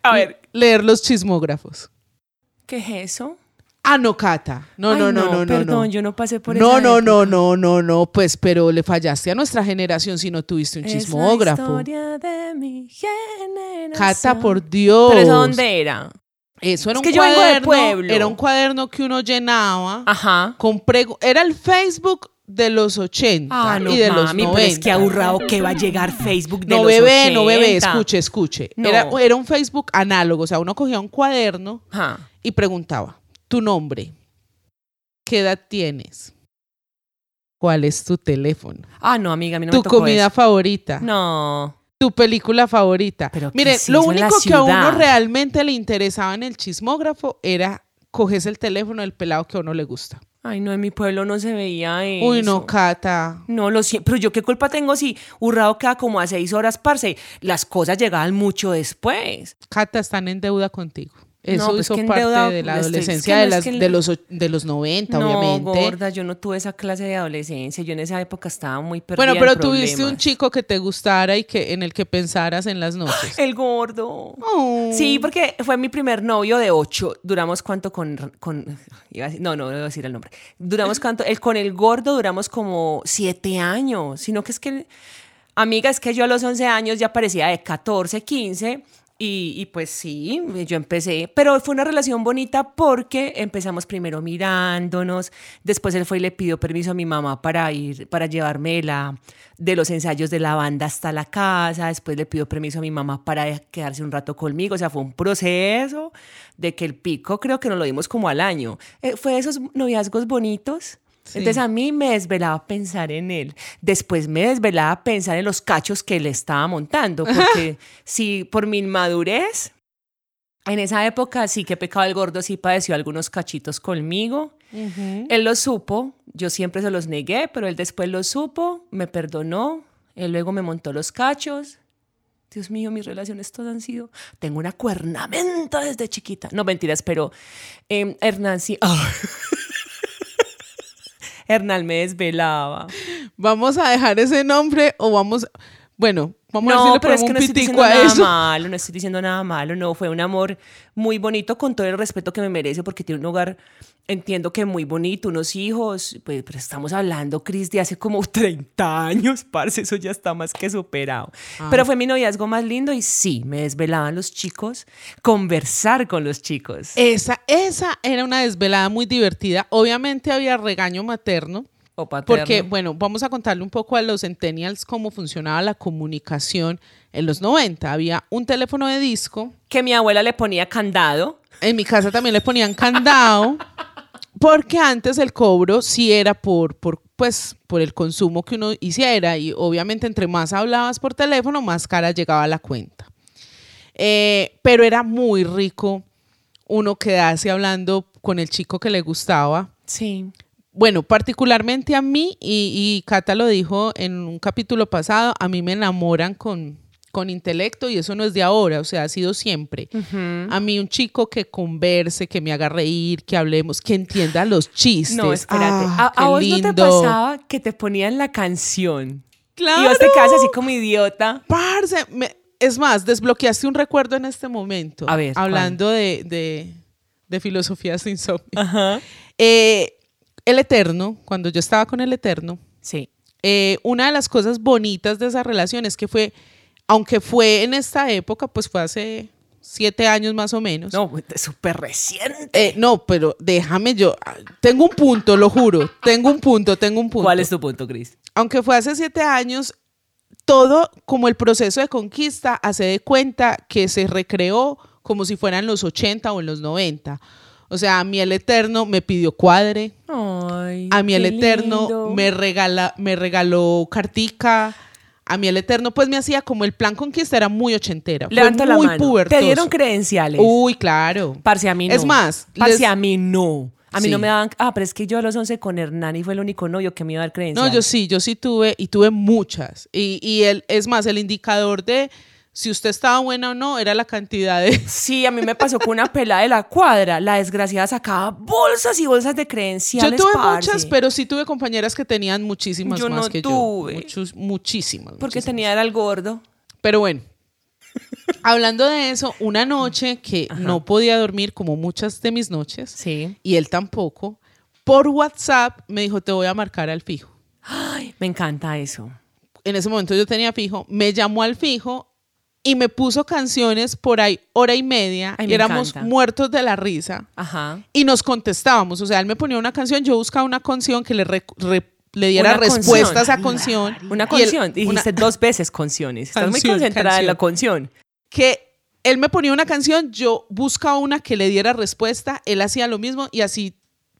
[SPEAKER 1] a ver,
[SPEAKER 2] Leer los chismógrafos.
[SPEAKER 1] ¿qué es eso?
[SPEAKER 2] Ah, no, Cata. No,
[SPEAKER 1] Ay,
[SPEAKER 2] no, no, no, no.
[SPEAKER 1] Perdón,
[SPEAKER 2] no.
[SPEAKER 1] yo no pasé por
[SPEAKER 2] No,
[SPEAKER 1] esa
[SPEAKER 2] no, no,
[SPEAKER 1] época.
[SPEAKER 2] no, no, no, pues, pero le fallaste a nuestra generación si no tuviste un
[SPEAKER 1] Es la
[SPEAKER 2] chismógrafo.
[SPEAKER 1] historia de mi generación.
[SPEAKER 2] Cata, por Dios.
[SPEAKER 1] ¿Pero eso dónde era?
[SPEAKER 2] Eso era
[SPEAKER 1] Es
[SPEAKER 2] un
[SPEAKER 1] que yo vengo de
[SPEAKER 2] cuaderno.
[SPEAKER 1] pueblo.
[SPEAKER 2] Era un cuaderno que uno llenaba
[SPEAKER 1] Ajá.
[SPEAKER 2] con prego. Era el Facebook de los 80
[SPEAKER 1] Ah, no,
[SPEAKER 2] y de los
[SPEAKER 1] mami,
[SPEAKER 2] 90.
[SPEAKER 1] pero es que aburrado que va a llegar Facebook de
[SPEAKER 2] no,
[SPEAKER 1] los
[SPEAKER 2] bebé, no, bebé,
[SPEAKER 1] 80.
[SPEAKER 2] escuche, escuche.
[SPEAKER 1] No.
[SPEAKER 2] Era, era un Facebook análogo, o sea, uno cogía un cuaderno
[SPEAKER 1] Ajá.
[SPEAKER 2] y preguntaba, tu nombre, qué edad tienes, cuál es tu teléfono,
[SPEAKER 1] Ah, no, amiga, a mí no
[SPEAKER 2] tu
[SPEAKER 1] me tocó
[SPEAKER 2] comida
[SPEAKER 1] eso.
[SPEAKER 2] favorita,
[SPEAKER 1] No.
[SPEAKER 2] tu película favorita.
[SPEAKER 1] Pero ¿qué
[SPEAKER 2] Mire,
[SPEAKER 1] es
[SPEAKER 2] lo único que a uno realmente le interesaba en el chismógrafo era cogerse el teléfono del pelado que a uno le gusta.
[SPEAKER 1] Ay, no, en mi pueblo no se veía eso.
[SPEAKER 2] Uy, no, Cata.
[SPEAKER 1] No, lo siento, pero yo qué culpa tengo si Urrao queda como a seis horas, parce. Las cosas llegaban mucho después.
[SPEAKER 2] Cata están en deuda contigo. Eso
[SPEAKER 1] pues
[SPEAKER 2] hizo parte
[SPEAKER 1] deuda
[SPEAKER 2] de la
[SPEAKER 1] estoy- es
[SPEAKER 2] adolescencia
[SPEAKER 1] que
[SPEAKER 2] de,
[SPEAKER 1] no es que
[SPEAKER 2] de, los, de los 90,
[SPEAKER 1] no,
[SPEAKER 2] obviamente.
[SPEAKER 1] gorda, yo no tuve esa clase de adolescencia. Yo en esa época estaba muy perdida
[SPEAKER 2] Bueno,
[SPEAKER 1] en
[SPEAKER 2] pero tuviste un chico que te gustara y que en el que pensaras en las noches.
[SPEAKER 1] El gordo.
[SPEAKER 2] Oh.
[SPEAKER 1] Sí, porque fue mi primer novio de ocho. Duramos cuánto con, con iba a decir- no, no voy a decir el nombre. Duramos cuánto, el, con el gordo duramos como siete años. Sino que es que, amiga, es que yo a los 11 años ya parecía de 14, 15. Y, pues sí, yo empecé, pero fue una relación bonita porque empezamos primero mirándonos, después él fue y le pidió permiso a mi mamá para ir, para llevarme la, de los ensayos de la banda hasta la casa, después le pidió permiso a mi mamá para quedarse un rato conmigo, o sea, fue un proceso de que el pico creo que nos lo dimos como al año. Eh, fue esos noviazgos bonitos.
[SPEAKER 2] Sí.
[SPEAKER 1] Entonces a mí me desvelaba pensar en él. Después me desvelaba pensar en los cachos que le estaba montando, porque si por mi inmadurez, en esa época sí que pecado el gordo, sí padeció algunos cachitos conmigo.
[SPEAKER 2] Ujú.
[SPEAKER 1] Él lo supo, yo siempre se los negué, pero él después lo supo, me perdonó, él luego me montó los cachos. Dios mío, mis relaciones todas han sido. Tengo una cuernamenta desde chiquita. No, mentiras, pero eh, Hernán sí. Hernán me desvelaba.
[SPEAKER 2] Vamos a dejar ese nombre o vamos. Bueno, vamos a ver si
[SPEAKER 1] No,
[SPEAKER 2] le
[SPEAKER 1] pero es que no estoy diciendo
[SPEAKER 2] a
[SPEAKER 1] nada
[SPEAKER 2] eso.
[SPEAKER 1] malo, no estoy diciendo nada malo, no, fue un amor muy bonito con todo el respeto que me merece porque tiene un hogar, entiendo que muy bonito, unos hijos, pues, pero estamos hablando, Cris, de hace como 30 años, parce, eso ya está más que superado.
[SPEAKER 2] Ah.
[SPEAKER 1] Pero fue mi noviazgo más lindo y sí, me desvelaban los chicos, conversar con los chicos.
[SPEAKER 2] Esa, esa era una desvelada muy divertida. Obviamente había regaño materno.
[SPEAKER 1] O paterno.
[SPEAKER 2] Porque, bueno, vamos a contarle un poco a los centennials cómo funcionaba la comunicación en los 90. Había un teléfono de disco.
[SPEAKER 1] que mi abuela le ponía candado.
[SPEAKER 2] En mi casa también le ponían candado. Porque antes el cobro sí era por, por, pues, por el consumo que uno hiciera. Y obviamente entre más hablabas por teléfono, más cara llegaba la cuenta. Eh, pero era muy rico uno quedarse hablando con el chico que le gustaba
[SPEAKER 1] Sí.
[SPEAKER 2] Bueno, particularmente a mí, y, y Cata lo dijo en un capítulo pasado, a mí me enamoran con, con intelecto y eso no es de ahora, o sea, ha sido siempre. A mí un chico que converse, que me haga reír, que hablemos, que entienda los chistes.
[SPEAKER 1] No, espérate.
[SPEAKER 2] Ah,
[SPEAKER 1] a, vos no te pasaba que te ponían la canción.
[SPEAKER 2] Claro.
[SPEAKER 1] Y vos te quedas así como idiota.
[SPEAKER 2] Parce, me- es más, desbloqueaste un recuerdo en este momento.
[SPEAKER 1] A ver.
[SPEAKER 2] Hablando de, de, de filosofía sin.
[SPEAKER 1] Ajá.
[SPEAKER 2] Eh, el Eterno, cuando yo estaba con el Eterno,
[SPEAKER 1] Sí.
[SPEAKER 2] eh, una de las cosas bonitas de esa relación es que fue, aunque fue en esta época, pues fue hace siete años más o menos.
[SPEAKER 1] No, es súper reciente.
[SPEAKER 2] Eh, no, pero déjame yo, tengo un punto, lo juro, tengo un punto, tengo un punto.
[SPEAKER 1] ¿Cuál es tu punto, Cris?
[SPEAKER 2] Aunque fue hace siete años, todo como el proceso de conquista hace de cuenta que se recreó como si fueran los 80 o en los 90. O sea, a mí el Eterno me pidió cuadre.
[SPEAKER 1] Ay,
[SPEAKER 2] A mí el Eterno
[SPEAKER 1] lindo.
[SPEAKER 2] me, regala, me regaló cartica. A mí el Eterno pues me hacía como el plan conquista era muy ochentera.
[SPEAKER 1] Levanta la
[SPEAKER 2] muy
[SPEAKER 1] mano.
[SPEAKER 2] pubertoso.
[SPEAKER 1] Te dieron credenciales.
[SPEAKER 2] Uy, claro.
[SPEAKER 1] Parce, a mí no.
[SPEAKER 2] Es más,
[SPEAKER 1] Parce,
[SPEAKER 2] les-
[SPEAKER 1] a mí no. A mí
[SPEAKER 2] Sí.
[SPEAKER 1] no me daban. Ah, pero es que yo a los 11 con Hernán y fue el único novio que me iba a dar
[SPEAKER 2] No,
[SPEAKER 1] credenciales.
[SPEAKER 2] yo sí, yo sí tuve y tuve muchas. Y, y el, es más, el indicador de si usted estaba buena o no era la cantidad de...
[SPEAKER 1] Sí, a mí me pasó con una pelada de la cuadra. La desgraciada sacaba bolsas y bolsas de credenciales.
[SPEAKER 2] Yo tuve
[SPEAKER 1] parce.
[SPEAKER 2] muchas, pero sí tuve compañeras que tenían muchísimas
[SPEAKER 1] Yo
[SPEAKER 2] más
[SPEAKER 1] no
[SPEAKER 2] que
[SPEAKER 1] tuve.
[SPEAKER 2] yo. Muchos, muchísimas.
[SPEAKER 1] Porque
[SPEAKER 2] muchísimas.
[SPEAKER 1] tenía era el gordo.
[SPEAKER 2] Pero bueno, hablando de eso, una noche que no podía dormir como muchas de mis noches,
[SPEAKER 1] Sí.
[SPEAKER 2] y él tampoco, por WhatsApp me dijo, te voy a marcar al fijo.
[SPEAKER 1] Ay, me encanta eso.
[SPEAKER 2] En ese momento yo tenía fijo, me llamó al fijo y me puso canciones por ahí hora y media,
[SPEAKER 1] Ay,
[SPEAKER 2] y
[SPEAKER 1] me
[SPEAKER 2] éramos
[SPEAKER 1] encanta.
[SPEAKER 2] muertos de la risa.
[SPEAKER 1] Ajá.
[SPEAKER 2] Y nos contestábamos, o sea, él me ponía una canción, yo buscaba una canción que le, re- re- le diera
[SPEAKER 1] Una canción.
[SPEAKER 2] respuestas a canción.
[SPEAKER 1] Una canción.
[SPEAKER 2] una-
[SPEAKER 1] Dijiste dos veces canciones. Estás muy
[SPEAKER 2] Canción,
[SPEAKER 1] concentrada en la
[SPEAKER 2] canción.
[SPEAKER 1] canción.
[SPEAKER 2] que él me ponía una canción, yo buscaba una que le diera respuesta, él hacía lo mismo y así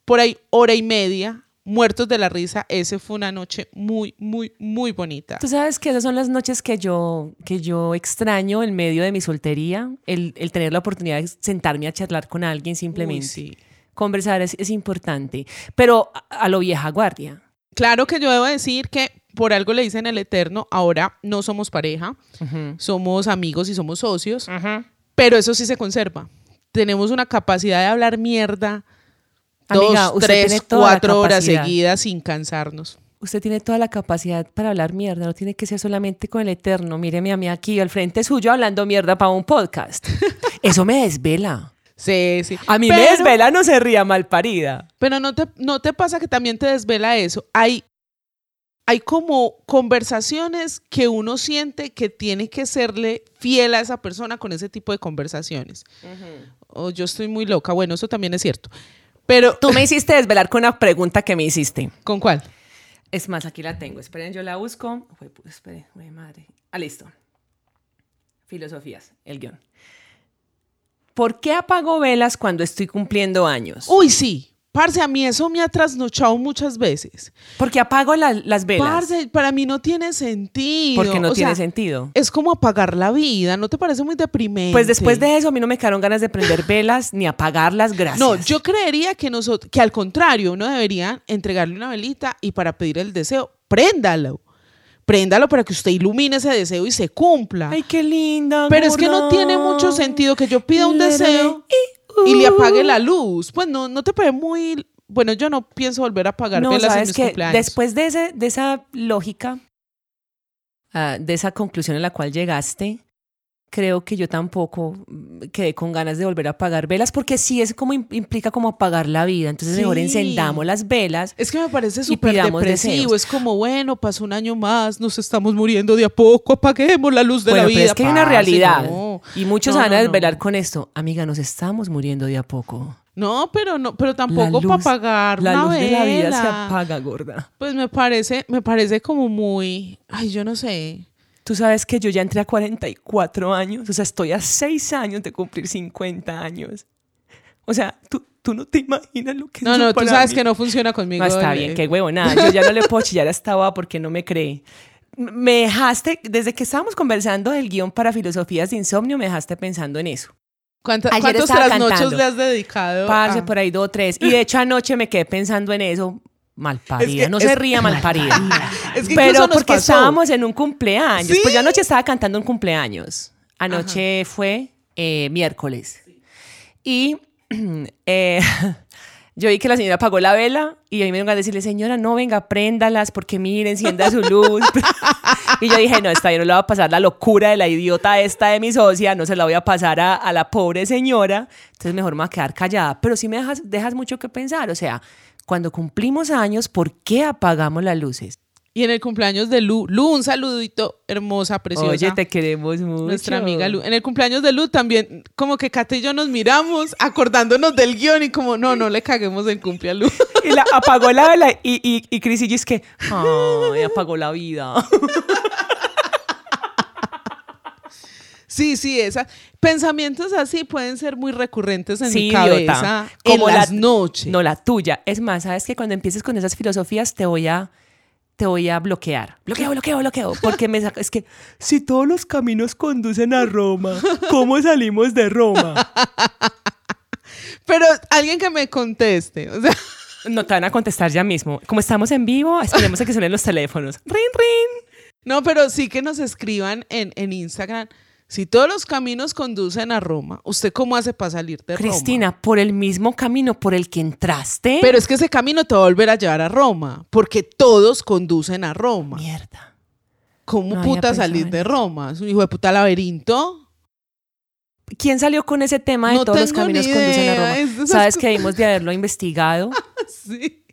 [SPEAKER 2] por ahí hora y media, muertos de la risa, ese fue una noche muy, muy, muy bonita.
[SPEAKER 1] Tú sabes que esas son las noches que yo, que yo extraño en medio de mi soltería, el, el tener la oportunidad de sentarme a charlar con alguien simplemente.
[SPEAKER 2] Uy, sí.
[SPEAKER 1] Conversar es, es importante, pero a, a lo vieja guardia.
[SPEAKER 2] Claro que yo debo decir que por algo le dicen el eterno, ahora no somos pareja, somos amigos y somos socios, pero eso sí se conserva. Tenemos una capacidad de hablar mierda
[SPEAKER 1] Amiga,
[SPEAKER 2] dos,
[SPEAKER 1] usted
[SPEAKER 2] tres, cuatro horas seguidas sin cansarnos.
[SPEAKER 1] Usted tiene toda la capacidad para hablar mierda, no tiene que ser solamente con el eterno. Míreme a mí aquí al frente suyo hablando mierda para un podcast. Eso me desvela.
[SPEAKER 2] Sí, sí.
[SPEAKER 1] A mí me desvela, no se ría mal parida.
[SPEAKER 2] Pero no te, no te pasa que también te desvela eso. Hay, hay como conversaciones que uno siente que tiene que serle fiel a esa persona con ese tipo de conversaciones. O yo estoy muy loca. Bueno, eso también es cierto. Pero,
[SPEAKER 1] Tú me hiciste desvelar con una pregunta que me hiciste.
[SPEAKER 2] ¿con cuál?
[SPEAKER 1] Es más, aquí la tengo. Esperen, yo la busco. Uy, pu- espere, uy, madre. Ah, listo. Filosofías, el guion. ¿Por qué apago velas cuando estoy cumpliendo años?
[SPEAKER 2] Uy, sí. Parce, a mí eso me ha trasnochado muchas veces.
[SPEAKER 1] Porque apago la- las velas.
[SPEAKER 2] Parce, para mí no tiene sentido.
[SPEAKER 1] Porque no
[SPEAKER 2] O
[SPEAKER 1] tiene
[SPEAKER 2] sea,
[SPEAKER 1] sentido.
[SPEAKER 2] Es como apagar la vida, ¿no te parece muy deprimente?
[SPEAKER 1] Pues después de eso, a mí no me quedaron ganas de prender velas ni apagarlas, gracias.
[SPEAKER 2] No, yo creería que nosotros, que al contrario, uno debería entregarle una velita y para pedir el deseo, préndalo. Préndalo para que usted ilumine ese deseo y se cumpla.
[SPEAKER 1] Ay, qué linda.
[SPEAKER 2] Pero es que no tiene mucho sentido que yo pida un deseo
[SPEAKER 1] y,
[SPEAKER 2] y le
[SPEAKER 1] uh.
[SPEAKER 2] apague la luz. Pues no, no te parece muy. Bueno, yo no pienso volver a apagar
[SPEAKER 1] No,
[SPEAKER 2] velas en
[SPEAKER 1] sabes
[SPEAKER 2] mis
[SPEAKER 1] que
[SPEAKER 2] cumpleaños.
[SPEAKER 1] después de, ese, de esa lógica, ah, de esa conclusión a la cual llegaste, creo que yo tampoco mm, quedé con ganas de volver a apagar velas, porque sí es como im- implica como apagar la vida. Entonces mejor encendamos las velas.
[SPEAKER 2] Es que me parece súper depresivo.
[SPEAKER 1] deseos.
[SPEAKER 2] Es como, bueno, pasó un año más, nos estamos muriendo de a poco, apaguemos la luz de
[SPEAKER 1] bueno,
[SPEAKER 2] la vida.
[SPEAKER 1] es que hay una realidad.
[SPEAKER 2] no.
[SPEAKER 1] Y muchos
[SPEAKER 2] No,
[SPEAKER 1] van a
[SPEAKER 2] no.
[SPEAKER 1] desvelar con esto. Amiga, nos estamos muriendo de a poco.
[SPEAKER 2] No, pero no, pero tampoco para apagar
[SPEAKER 1] La
[SPEAKER 2] una
[SPEAKER 1] luz de la vida se apaga, gorda.
[SPEAKER 2] Pues me parece, me parece como muy, ay, yo no sé.
[SPEAKER 1] Tú sabes que yo ya entré a 44 años, o sea, estoy a 6 años de cumplir 50 años. O sea, tú, tú no te imaginas lo que es
[SPEAKER 2] No,
[SPEAKER 1] eso
[SPEAKER 2] no, tú
[SPEAKER 1] para
[SPEAKER 2] sabes
[SPEAKER 1] mí.
[SPEAKER 2] que no funciona conmigo.
[SPEAKER 1] No, está bien, qué huevona. Yo ya no le puedo chillar a esta porque no me cree. Me dejaste, desde que estábamos conversando del guion para filosofías de insomnio, me dejaste pensando en eso.
[SPEAKER 2] ¿Cuánta-
[SPEAKER 1] Ayer
[SPEAKER 2] ¿Cuántos trasnochos
[SPEAKER 1] cantando.
[SPEAKER 2] le has dedicado?
[SPEAKER 1] Parce, por ahí dos o tres. Y de hecho anoche me quedé pensando en eso. Malparida.
[SPEAKER 2] Es que-
[SPEAKER 1] no se ría malparida.
[SPEAKER 2] Es que
[SPEAKER 1] Pero porque
[SPEAKER 2] pasó.
[SPEAKER 1] estábamos en un cumpleaños.
[SPEAKER 2] ¿Sí?
[SPEAKER 1] Pues yo anoche estaba cantando un cumpleaños. Anoche fue eh, miércoles. Y eh, yo vi que la señora apagó la vela y a mí me iban a decirle, señora, no, venga, préndalas porque miren, encienda su luz. y yo dije, no, esta yo no le voy a pasar la locura de la idiota esta de mi socia, no se la voy a pasar a, a la pobre señora. Entonces mejor me voy a quedar callada. Pero sí me dejas, dejas mucho que pensar. O sea, cuando cumplimos años, ¿por qué apagamos las luces?
[SPEAKER 2] Y en el cumpleaños de Lu, Lu, un saludito, hermosa, preciosa.
[SPEAKER 1] Oye, te queremos mucho.
[SPEAKER 2] Nuestra amiga Lu. En el cumpleaños de Lu también, como que Kate y yo nos miramos, acordándonos del guion y como, no, no le caguemos el cumple a Lu.
[SPEAKER 1] Y la, apagó la vela y, y, y Cris y yo es que, ay, apagó la vida.
[SPEAKER 2] Sí, sí, esa. Pensamientos así pueden ser muy recurrentes en
[SPEAKER 1] Sí,
[SPEAKER 2] mi cabeza en
[SPEAKER 1] Como
[SPEAKER 2] las
[SPEAKER 1] la-
[SPEAKER 2] noches.
[SPEAKER 1] No, la tuya. Es más, sabes que cuando empieces con esas filosofías te voy a te voy a bloquear. Bloqueo, bloqueo, bloqueo. Porque me es que si todos los caminos conducen a Roma, ¿cómo salimos de Roma?
[SPEAKER 2] Pero alguien que me conteste, o sea,
[SPEAKER 1] No te van a contestar ya mismo. Como estamos en vivo, esperemos a que suenen los teléfonos. Rin, rin.
[SPEAKER 2] no, pero sí que nos escriban en, en Instagram. Si todos los caminos conducen a Roma, ¿usted cómo hace para salir de Roma?
[SPEAKER 1] Cristina, por el mismo camino por el que entraste.
[SPEAKER 2] Pero es que ese camino te va a volver a llevar a Roma, porque todos conducen a Roma.
[SPEAKER 1] Mierda.
[SPEAKER 2] ¿Cómo
[SPEAKER 1] No
[SPEAKER 2] puta salir de. Roma? ¿Es un hijo de puta laberinto?
[SPEAKER 1] ¿Quién salió con ese tema de
[SPEAKER 2] No
[SPEAKER 1] todos los caminos conducen a Roma?
[SPEAKER 2] es
[SPEAKER 1] Sabes que debimos de haberlo investigado.
[SPEAKER 2] Sí.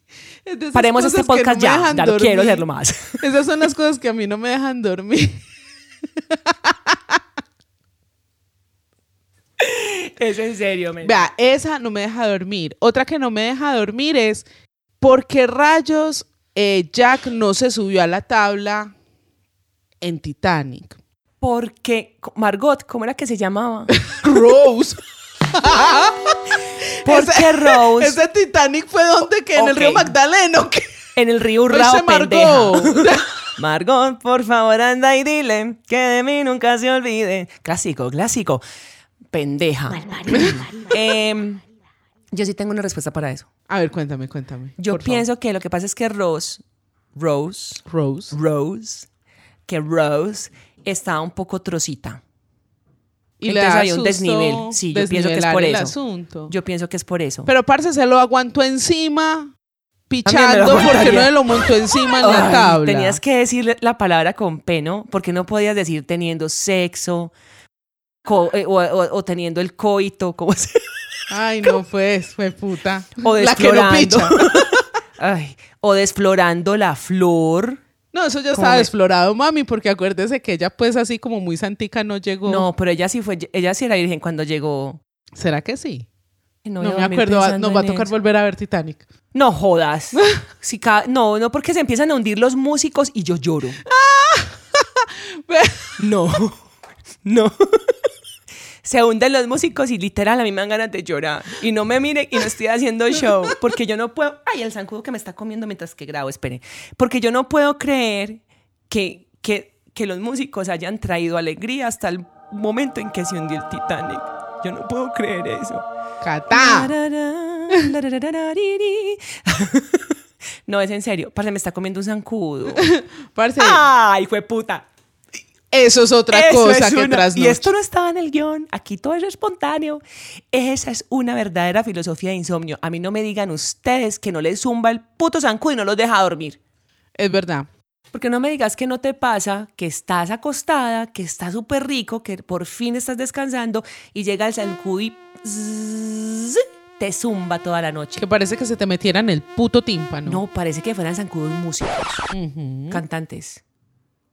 [SPEAKER 2] Es
[SPEAKER 1] Paremos este
[SPEAKER 2] no
[SPEAKER 1] podcast ya. Ya no quiero hacerlo más.
[SPEAKER 2] Esas son las cosas que a mí no me dejan dormir.
[SPEAKER 1] Es en serio, men.
[SPEAKER 2] Vea, esa no me deja dormir. Otra que no me deja dormir es ¿por qué rayos eh, Jack no se subió a la tabla en Titanic?
[SPEAKER 1] Porque Margot, ¿cómo era que se llamaba?
[SPEAKER 2] Rose.
[SPEAKER 1] Porque
[SPEAKER 2] Ese-
[SPEAKER 1] Rose
[SPEAKER 2] Ese Titanic fue donde que en el río Magdalena. ¿o qué?
[SPEAKER 1] en el río Urrao.
[SPEAKER 2] Margot.
[SPEAKER 1] Margot, por favor, anda y dile que de mí nunca se olvide. Clásico, clásico. Pendeja. Em, yo sí tengo una respuesta para eso.
[SPEAKER 2] A ver, cuéntame, cuéntame.
[SPEAKER 1] Yo pienso que lo que pasa es que Rose, Rose.
[SPEAKER 2] Rose.
[SPEAKER 1] Rose, que Rose está un poco trocita.
[SPEAKER 2] Y
[SPEAKER 1] Entonces hay un desnivel. Sí, yo pienso que es por
[SPEAKER 2] el
[SPEAKER 1] eso.
[SPEAKER 2] asunto.
[SPEAKER 1] Yo pienso que es por eso.
[SPEAKER 2] Pero parce se lo aguantó encima, pichando, porque no se lo montó encima en la tabla.
[SPEAKER 1] Tenías que decir la palabra con peno, porque no podías decir teniendo sexo co- eh, o, o- o teniendo el coito, como se
[SPEAKER 2] Ay, no, pues, fue puta.
[SPEAKER 1] o
[SPEAKER 2] la que no picha.
[SPEAKER 1] Ay, o desflorando la flor.
[SPEAKER 2] No, eso ya
[SPEAKER 1] ¿Cómo
[SPEAKER 2] estaba desflorado, mami, porque acuérdese que ella, pues, así como muy santica no llegó.
[SPEAKER 1] No, pero ella sí fue, ella sí era virgen cuando llegó.
[SPEAKER 2] ¿Será que sí?
[SPEAKER 1] No,
[SPEAKER 2] me acuerdo, va-
[SPEAKER 1] pensando
[SPEAKER 2] nos va a tocar
[SPEAKER 1] eso.
[SPEAKER 2] volver a ver Titanic.
[SPEAKER 1] No jodas. Si no, no, porque se empiezan a hundir los músicos y yo lloro. No, no. Se hunden los músicos y literal a mí me dan ganas de llorar. Y no me mire y no estoy haciendo show. Porque yo no puedo. Ay, el zancudo que me está comiendo mientras que grabo, espere. Porque yo no puedo creer que, que, que los músicos hayan traído alegría hasta el momento en que se hundió el Titanic. Yo no puedo creer eso.
[SPEAKER 2] ¡Catá!
[SPEAKER 1] No, es en serio. Parce, me está comiendo un zancudo.
[SPEAKER 2] Parce,
[SPEAKER 1] ¡Ay, fue puta!
[SPEAKER 2] Eso es otra
[SPEAKER 1] Eso
[SPEAKER 2] cosa
[SPEAKER 1] es
[SPEAKER 2] que
[SPEAKER 1] una-
[SPEAKER 2] tras
[SPEAKER 1] Y esto no estaba en el guion, aquí todo es espontáneo. Esa es una verdadera filosofía de insomnio. A mí no me digan ustedes que no les zumba el puto zancudo y no los deja dormir.
[SPEAKER 2] Es verdad.
[SPEAKER 1] Porque no me digas que no te pasa, que estás acostada, que está súper rico, que por fin estás descansando y llega el zancudo y zzzz, te zumba toda la noche.
[SPEAKER 2] Que parece que se te metiera en el puto tímpano.
[SPEAKER 1] No, parece que fueran zancudos músicos,
[SPEAKER 2] Ujú.
[SPEAKER 1] cantantes,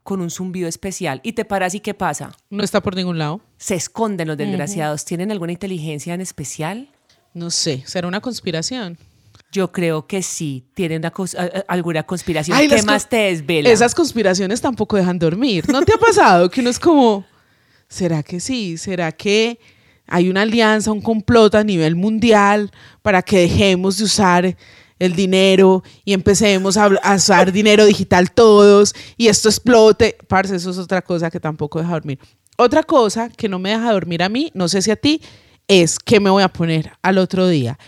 [SPEAKER 1] con un zumbido especial. Y te paras y ¿qué pasa?
[SPEAKER 2] No está por ningún lado.
[SPEAKER 1] Se esconden los desgraciados. ¿Tienen alguna inteligencia en especial?
[SPEAKER 2] No sé, será una conspiración.
[SPEAKER 1] Yo creo que sí. Tienen una a- a- alguna conspiración.
[SPEAKER 2] Ay,
[SPEAKER 1] ¿Qué más te desvela?
[SPEAKER 2] Esas conspiraciones tampoco dejan dormir. ¿No te ha pasado que uno es como, ¿será que sí? ¿Será que hay una alianza, un complot a nivel mundial para que dejemos de usar el dinero y empecemos a, a usar dinero digital todos y esto explote? Parce, eso es otra cosa que tampoco deja dormir. Otra cosa que no me deja dormir a mí, no sé si a ti, es que me voy a poner al otro día.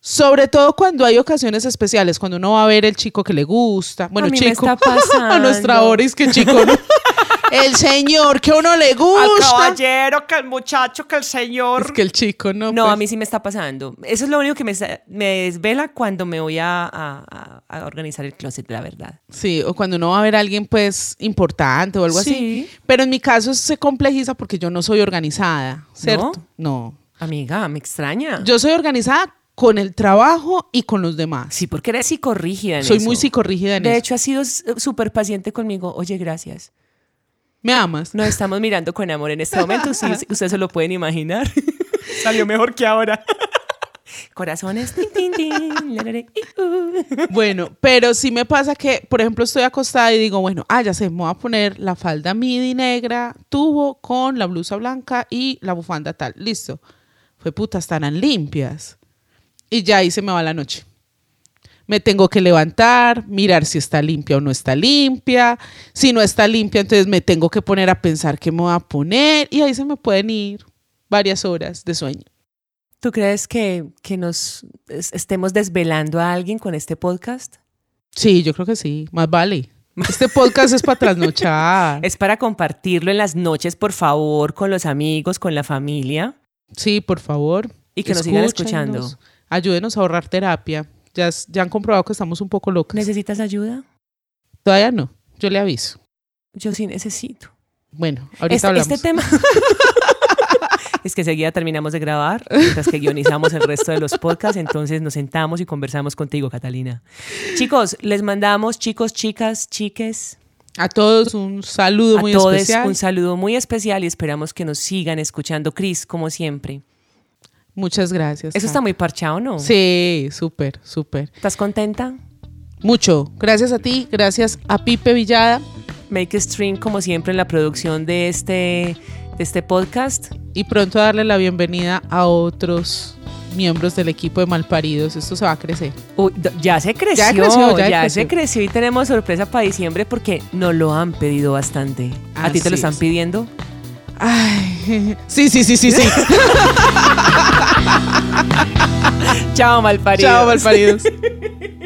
[SPEAKER 2] Sobre todo cuando hay ocasiones especiales, cuando uno va a ver el chico que le gusta. Bueno,
[SPEAKER 1] A mí me
[SPEAKER 2] chico.
[SPEAKER 1] está pasando.
[SPEAKER 2] a nuestra Boris, que chico, ¿no? el señor que a uno le
[SPEAKER 1] Al
[SPEAKER 2] gusta.
[SPEAKER 1] caballero, que el muchacho, que el señor.
[SPEAKER 2] Es que el chico no.
[SPEAKER 1] No,
[SPEAKER 2] pues.
[SPEAKER 1] a mí sí me está pasando. Eso es lo único que me, me desvela cuando me voy a, a- a- a organizar el closet, la verdad.
[SPEAKER 2] Sí, o cuando uno va a ver a alguien, pues, importante o algo así.
[SPEAKER 1] Sí.
[SPEAKER 2] Pero en mi caso se complejiza porque yo no soy organizada, ¿cierto? No.
[SPEAKER 1] Amiga, me extraña.
[SPEAKER 2] Yo soy organizada con el trabajo y con los demás.
[SPEAKER 1] sí, porque eres psicorrígida en
[SPEAKER 2] soy
[SPEAKER 1] eso.
[SPEAKER 2] muy psicorrígida en
[SPEAKER 1] De
[SPEAKER 2] eso.
[SPEAKER 1] hecho, has sido súper paciente conmigo. Oye, gracias.
[SPEAKER 2] ¿Me amas?
[SPEAKER 1] Nos estamos mirando con amor en este momento. Sí, ustedes se lo pueden imaginar. Salió mejor que ahora. Corazones. tin, tin, tin, larare, i, uh.
[SPEAKER 2] Bueno, pero sí me pasa que, por ejemplo, estoy acostada y digo, bueno, ah, ya sé, me voy a poner la falda midi negra, tubo con la blusa blanca y la bufanda tal. Listo. Fue puta, estarán limpias. Y ya ahí se me va la noche. Me tengo que levantar, mirar si está limpia o no está limpia. Si no está limpia, entonces me tengo que poner a pensar qué me voy a poner. Y ahí se me pueden ir varias horas de sueño.
[SPEAKER 1] ¿Tú crees que, que nos es- estemos desvelando a alguien con este podcast?
[SPEAKER 2] Sí, yo creo que sí. Más vale. Este podcast es para trasnochar.
[SPEAKER 1] Es para compartirlo en las noches, por favor, con los amigos, con la familia.
[SPEAKER 2] Sí, por favor.
[SPEAKER 1] Y que nos sigan escuchando.
[SPEAKER 2] Ayúdenos a ahorrar terapia. Ya, han comprobado que estamos un poco locos.
[SPEAKER 1] ¿Necesitas ayuda?
[SPEAKER 2] Todavía no. Yo le aviso.
[SPEAKER 1] Yo sí necesito.
[SPEAKER 2] Bueno, ahorita
[SPEAKER 1] Este,
[SPEAKER 2] hablamos.
[SPEAKER 1] este tema. es que enseguida terminamos de grabar, mientras que guionizamos el resto de los podcasts, entonces nos sentamos y conversamos contigo, Catalina. Chicos, les mandamos, chicos, chicas, chiques,
[SPEAKER 2] A todos un saludo
[SPEAKER 1] a
[SPEAKER 2] muy
[SPEAKER 1] todos
[SPEAKER 2] especial.
[SPEAKER 1] un saludo muy especial y esperamos que nos sigan escuchando. Cris, como siempre.
[SPEAKER 2] Muchas gracias.
[SPEAKER 1] Eso está muy parchado, ¿no?
[SPEAKER 2] Sí, súper, súper.
[SPEAKER 1] ¿Estás contenta?
[SPEAKER 2] Mucho. Gracias a ti, gracias a Pipe Villada
[SPEAKER 1] Make Stream, como siempre, en la producción de este, de este podcast.
[SPEAKER 2] y pronto darle la bienvenida a otros miembros del equipo de Malparidos. Esto se va a crecer.
[SPEAKER 1] Uy, ya se creció,
[SPEAKER 2] Ya creció, ya
[SPEAKER 1] se
[SPEAKER 2] creció.
[SPEAKER 1] creció y tenemos sorpresa para diciembre porque nos lo han pedido bastante. ¿A ti te lo están
[SPEAKER 2] es.
[SPEAKER 1] pidiendo?
[SPEAKER 2] Ay, sí, sí, sí, sí, sí.
[SPEAKER 1] Chao, malparidos.
[SPEAKER 2] Chao, Malparidos.